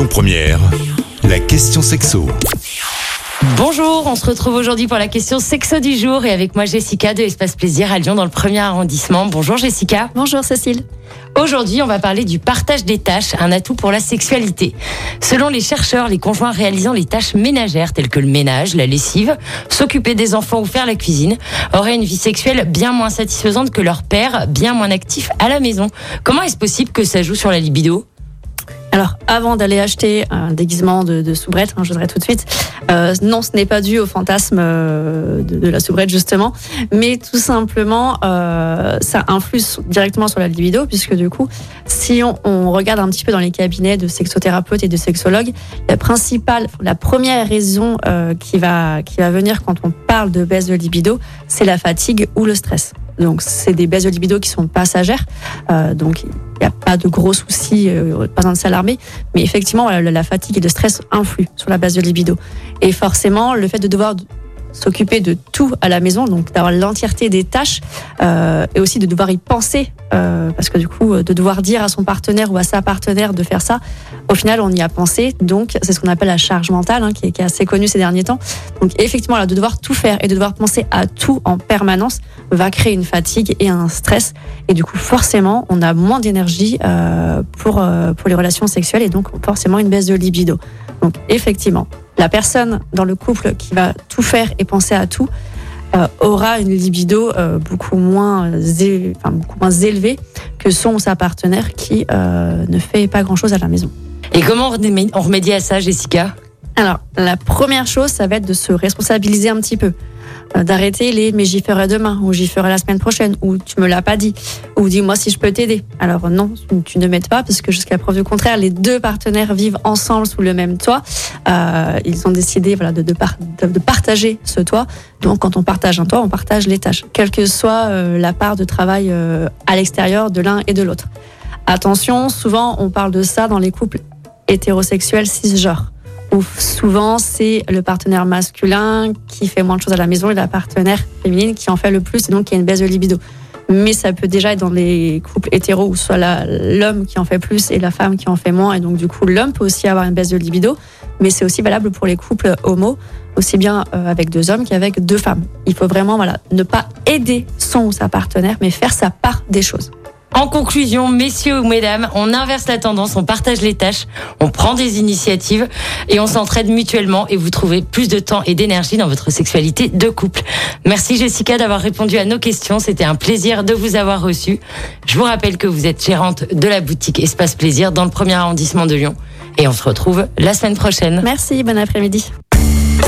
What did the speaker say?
Lyon Première, la question sexo. Bonjour, on se retrouve aujourd'hui pour la question sexo du jour et avec moi Jessica de Espace Plaisir à Lyon dans le premier arrondissement. Bonjour Jessica. Bonjour Cécile. Aujourd'hui, on va parler du partage des tâches, un atout pour la sexualité. Selon les chercheurs, les conjoints réalisant les tâches ménagères telles que le ménage, la lessive, s'occuper des enfants ou faire la cuisine auraient une vie sexuelle bien moins satisfaisante que leur père, bien moins actif à la maison. Comment est-ce possible que ça joue sur la libido? Alors, avant d'aller acheter un déguisement de, de soubrette, hein, je dirais tout de suite, euh, non, ce n'est pas dû au fantasme euh, de, de la soubrette justement, mais tout simplement, euh, ça influe directement sur la libido, puisque du coup, si on, on regarde un petit peu dans les cabinets de sexothérapeutes et de sexologues, la principale, la première raison euh, qui va qui va venir quand on parle de baisse de libido, c'est la fatigue ou le stress. Donc, c'est des baisses de libido qui sont passagères. Euh, donc, il n'y a pas de gros soucis, euh, pas besoin de s'alarmer. Mais effectivement, la fatigue et le stress influent sur la base de libido. Et forcément, le fait de devoir s'occuper de tout à la maison, donc d'avoir l'entièreté des tâches, euh, et aussi de devoir y penser, euh, parce que du coup, euh, de devoir dire à son partenaire ou à sa partenaire de faire ça, au final, on y a pensé. Donc, c'est ce qu'on appelle la charge mentale, hein, qui, est, qui est assez connue ces derniers temps. Donc, effectivement, là, de devoir tout faire et de devoir penser à tout en permanence va créer une fatigue et un stress. Et du coup, forcément, on a moins d'énergie euh, pour, euh, pour les relations sexuelles et donc forcément une baisse de libido. Donc, effectivement, la personne dans le couple qui va tout faire et penser à tout aura une libido euh, beaucoup, moins, zé- enfin, beaucoup moins élevée que son ou sa partenaire qui euh, ne fait pas grand-chose à la maison. Et comment on remédie à ça Jessica? Alors, la première chose, ça va être de se responsabiliser un petit peu. D'arrêter les mais j'y ferai demain, ou j'y ferai la semaine prochaine, ou tu me l'as pas dit, ou dis-moi si je peux t'aider. Alors non, tu ne m'aides pas, parce que jusqu'à preuve du contraire, les deux partenaires vivent ensemble sous le même toit. Euh, ils ont décidé voilà, de, de- de partager ce toit. Donc quand on partage un toit, on partage les tâches, quelle que soit euh, la part de travail euh, à l'extérieur de l'un et de l'autre. Attention, souvent on parle de ça dans les couples hétérosexuels cisgenres où souvent c'est le partenaire masculin qui fait moins de choses à la maison et la partenaire féminine qui en fait le plus et donc qui a une baisse de libido. Mais ça peut déjà être dans les couples hétéros où soit l'homme qui en fait plus et la femme qui en fait moins et donc du coup l'homme peut aussi avoir une baisse de libido. Mais c'est aussi valable pour les couples homo, aussi bien euh, avec deux hommes qu'avec deux femmes. Il faut vraiment voilà ne pas aider son ou sa partenaire, mais faire sa part des choses. En conclusion, messieurs ou mesdames, on inverse la tendance, on partage les tâches, on prend des initiatives et on s'entraide mutuellement et vous trouvez plus de temps et d'énergie dans votre sexualité de couple. Merci Jessica d'avoir répondu à nos questions, c'était un plaisir de vous avoir reçu. Je vous rappelle que vous êtes gérante de la boutique Espace Plaisir dans le premier arrondissement de Lyon et on se retrouve la semaine prochaine. Merci, bon après-midi.